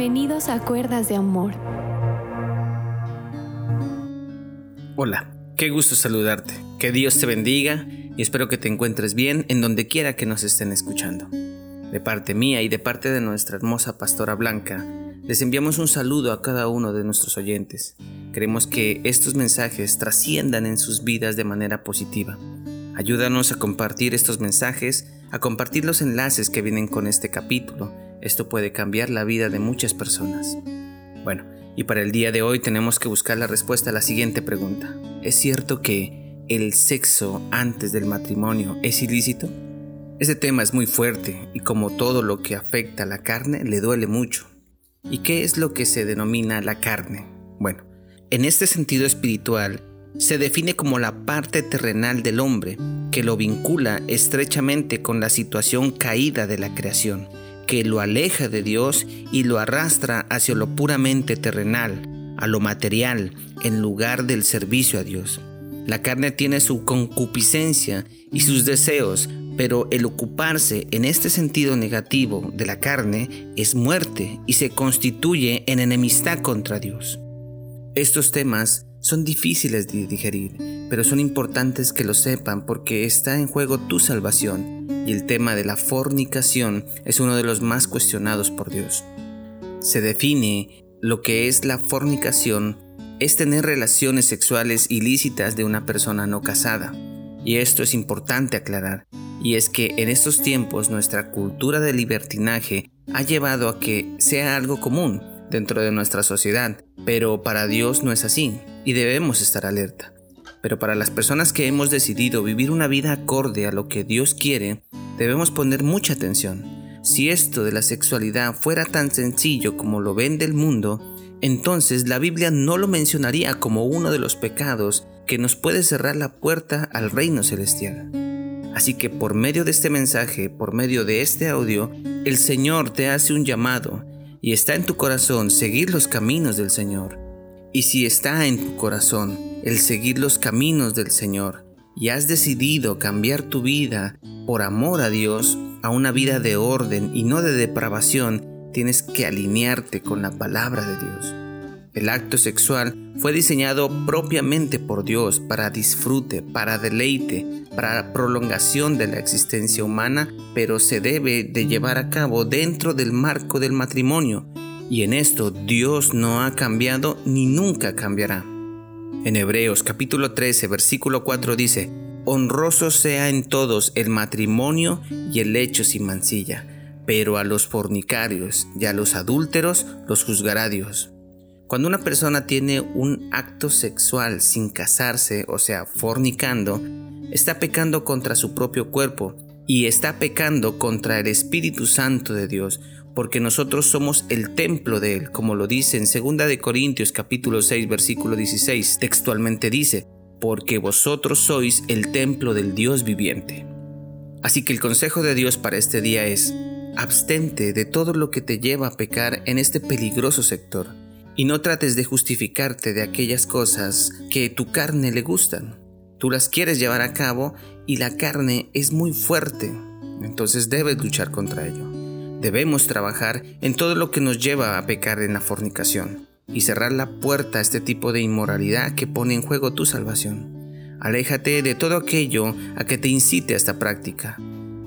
Bienvenidos a Cuerdas de Amor. Hola, qué gusto saludarte. Que Dios te bendiga y espero que te encuentres bien en donde quiera que nos estén escuchando. De parte mía y de parte de nuestra hermosa pastora Blanca, les enviamos un saludo a cada uno de nuestros oyentes. Queremos que estos mensajes trasciendan en sus vidas de manera positiva. Ayúdanos a compartir estos mensajes, a compartir los enlaces que vienen con este capítulo. Esto puede cambiar la vida de muchas personas. Bueno, y para el día de hoy tenemos que buscar la respuesta a la siguiente pregunta. ¿Es cierto que el sexo antes del matrimonio es ilícito? Este tema es muy fuerte y como todo lo que afecta a la carne le duele mucho. ¿Y qué es lo que se denomina la carne? Bueno, en este sentido espiritual, se define como la parte terrenal del hombre, que lo vincula estrechamente con la situación caída de la creación, que lo aleja de Dios y lo arrastra hacia lo puramente terrenal, a lo material, en lugar del servicio a Dios. La carne tiene su concupiscencia y sus deseos, pero el ocuparse en este sentido negativo de la carne es muerte y se constituye en enemistad contra Dios. Estos temas son difíciles de digerir, pero son importantes que lo sepan porque está en juego tu salvación y el tema de la fornicación es uno de los más cuestionados por Dios. Se define lo que es la fornicación es tener relaciones sexuales ilícitas de una persona no casada. Y esto es importante aclarar, y es que en estos tiempos nuestra cultura de libertinaje ha llevado a que sea algo común dentro de nuestra sociedad, pero para Dios no es así y debemos estar alerta. Pero para las personas que hemos decidido vivir una vida acorde a lo que Dios quiere, debemos poner mucha atención. Si esto de la sexualidad fuera tan sencillo como lo ven del mundo, entonces la Biblia no lo mencionaría como uno de los pecados que nos puede cerrar la puerta al reino celestial. Así que por medio de este mensaje, por medio de este audio, el Señor te hace un llamado y está en tu corazón seguir los caminos del Señor. Y si está en tu corazón el seguir los caminos del Señor y has decidido cambiar tu vida por amor a Dios a una vida de orden y no de depravación, tienes que alinearte con la palabra de Dios. El acto sexual fue diseñado propiamente por Dios para disfrute, para deleite, para prolongación de la existencia humana, pero se debe de llevar a cabo dentro del marco del matrimonio, y en esto Dios no ha cambiado ni nunca cambiará. En Hebreos capítulo 13 versículo 4 dice, Honroso sea en todos el matrimonio y el hecho sin mancilla, pero a los fornicarios y a los adúlteros los juzgará Dios. Cuando una persona tiene un acto sexual sin casarse, o sea, fornicando, está pecando contra su propio cuerpo y está pecando contra el Espíritu Santo de Dios, porque nosotros somos el templo de él, como lo dice en 2 de Corintios capítulo 6 versículo 16, textualmente dice, porque vosotros sois el templo del Dios viviente. Así que el consejo de Dios para este día es, abstente de todo lo que te lleva a pecar en este peligroso sector y no trates de justificarte de aquellas cosas que tu carne le gustan. Tú las quieres llevar a cabo y la carne es muy fuerte, entonces debes luchar contra ello. Debemos trabajar en todo lo que nos lleva a pecar en la fornicación y cerrar la puerta a este tipo de inmoralidad que pone en juego tu salvación. Aléjate de todo aquello a que te incite a esta práctica.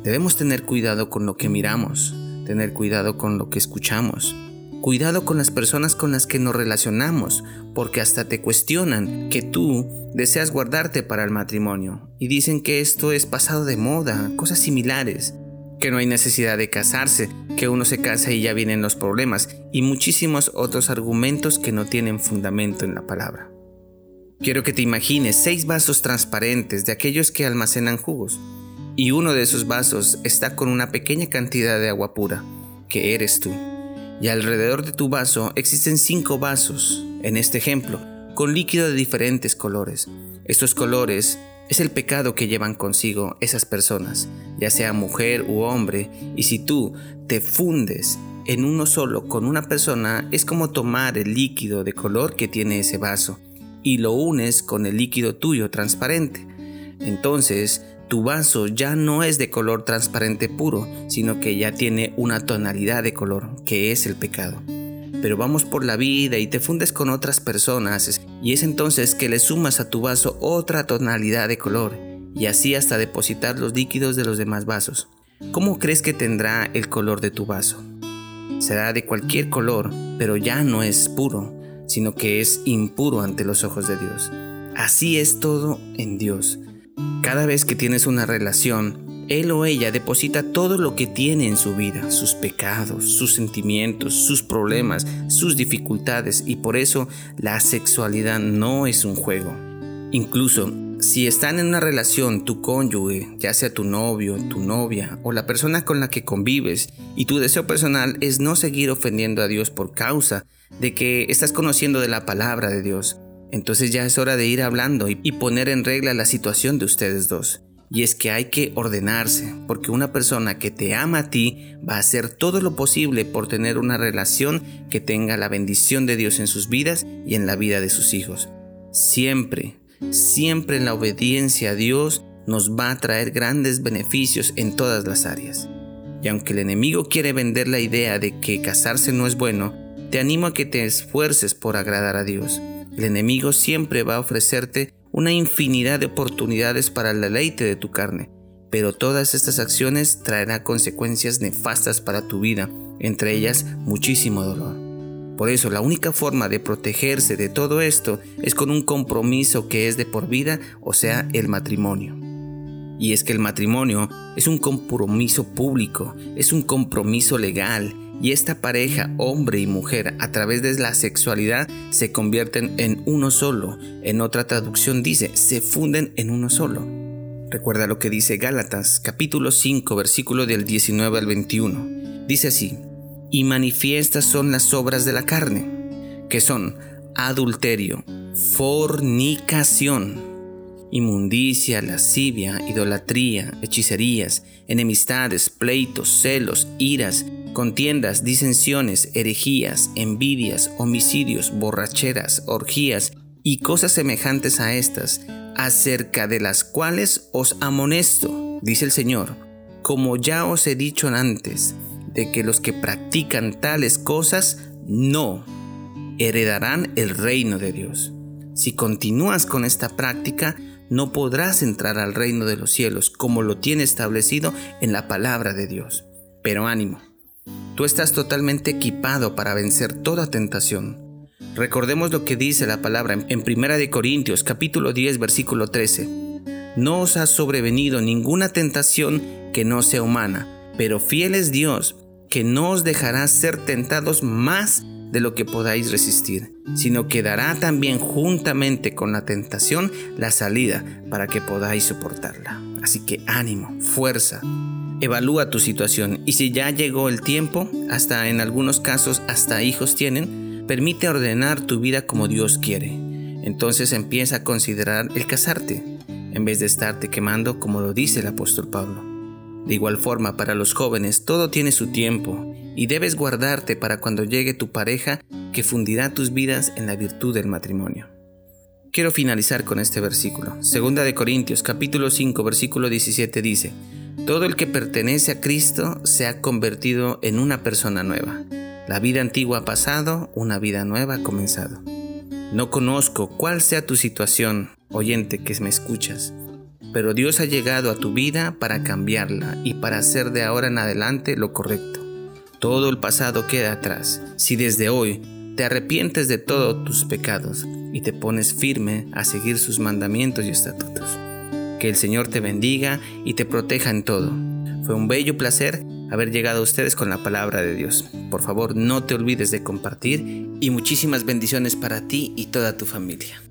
Debemos tener cuidado con lo que miramos, tener cuidado con lo que escuchamos, Cuidado con las personas con las que nos relacionamos, porque hasta te cuestionan que tú deseas guardarte para el matrimonio y dicen que esto es pasado de moda, cosas similares, que no hay necesidad de casarse, que uno se casa y ya vienen los problemas y muchísimos otros argumentos que no tienen fundamento en la palabra. Quiero que te imagines seis vasos transparentes de aquellos que almacenan jugos y uno de esos vasos está con una pequeña cantidad de agua pura, que eres tú y alrededor de tu vaso existen cinco vasos, en este ejemplo, con líquido de diferentes colores. Estos colores es el pecado que llevan consigo esas personas, ya sea mujer u hombre, y si tú te fundes en uno solo con una persona, es como tomar el líquido de color que tiene ese vaso y lo unes con el líquido tuyo transparente. Entonces, tu vaso ya no es de color transparente puro, sino que ya tiene una tonalidad de color, que es el pecado. Pero vamos por la vida y te fundes con otras personas y es entonces que le sumas a tu vaso otra tonalidad de color y así hasta depositar los líquidos de los demás vasos. ¿Cómo crees que tendrá el color de tu vaso? Será de cualquier color, pero ya no es puro, sino que es impuro ante los ojos de Dios. Así es todo en Dios. Cada vez que tienes una relación, él o ella deposita todo lo que tiene en su vida, sus pecados, sus sentimientos, sus problemas, sus dificultades y por eso la sexualidad no es un juego. Incluso si están en una relación tu cónyuge, ya sea tu novio, tu novia o la persona con la que convives y tu deseo personal es no seguir ofendiendo a Dios por causa de que estás conociendo de la palabra de Dios, entonces ya es hora de ir hablando y poner en regla la situación de ustedes dos. Y es que hay que ordenarse, porque una persona que te ama a ti va a hacer todo lo posible por tener una relación que tenga la bendición de Dios en sus vidas y en la vida de sus hijos. Siempre, siempre en la obediencia a Dios nos va a traer grandes beneficios en todas las áreas. Y aunque el enemigo quiere vender la idea de que casarse no es bueno, te animo a que te esfuerces por agradar a Dios. El enemigo siempre va a ofrecerte una infinidad de oportunidades para el deleite de tu carne, pero todas estas acciones traerán consecuencias nefastas para tu vida, entre ellas muchísimo dolor. Por eso la única forma de protegerse de todo esto es con un compromiso que es de por vida, o sea, el matrimonio. Y es que el matrimonio es un compromiso público, es un compromiso legal, y esta pareja, hombre y mujer, a través de la sexualidad se convierten en uno solo. En otra traducción dice, se funden en uno solo. Recuerda lo que dice Gálatas, capítulo 5, versículo del 19 al 21. Dice así, y manifiestas son las obras de la carne, que son adulterio, fornicación, inmundicia, lascivia, idolatría, hechicerías, enemistades, pleitos, celos, iras, contiendas, disensiones, herejías, envidias, homicidios, borracheras, orgías y cosas semejantes a estas, acerca de las cuales os amonesto, dice el Señor, como ya os he dicho antes, de que los que practican tales cosas no heredarán el reino de Dios. Si continúas con esta práctica, no podrás entrar al reino de los cielos como lo tiene establecido en la palabra de Dios. Pero ánimo, Tú estás totalmente equipado para vencer toda tentación. Recordemos lo que dice la palabra en 1 de Corintios capítulo 10 versículo 13. No os ha sobrevenido ninguna tentación que no sea humana, pero fiel es Dios, que no os dejará ser tentados más de lo que podáis resistir, sino que dará también juntamente con la tentación la salida para que podáis soportarla. Así que ánimo, fuerza, Evalúa tu situación y si ya llegó el tiempo, hasta en algunos casos hasta hijos tienen, permite ordenar tu vida como Dios quiere. Entonces empieza a considerar el casarte, en vez de estarte quemando como lo dice el apóstol Pablo. De igual forma, para los jóvenes todo tiene su tiempo y debes guardarte para cuando llegue tu pareja que fundirá tus vidas en la virtud del matrimonio. Quiero finalizar con este versículo. Segunda de Corintios capítulo 5 versículo 17 dice, todo el que pertenece a Cristo se ha convertido en una persona nueva. La vida antigua ha pasado, una vida nueva ha comenzado. No conozco cuál sea tu situación, oyente que me escuchas, pero Dios ha llegado a tu vida para cambiarla y para hacer de ahora en adelante lo correcto. Todo el pasado queda atrás. Si desde hoy te arrepientes de todos tus pecados y te pones firme a seguir sus mandamientos y estatutos. Que el Señor te bendiga y te proteja en todo. Fue un bello placer haber llegado a ustedes con la palabra de Dios. Por favor, no te olvides de compartir y muchísimas bendiciones para ti y toda tu familia.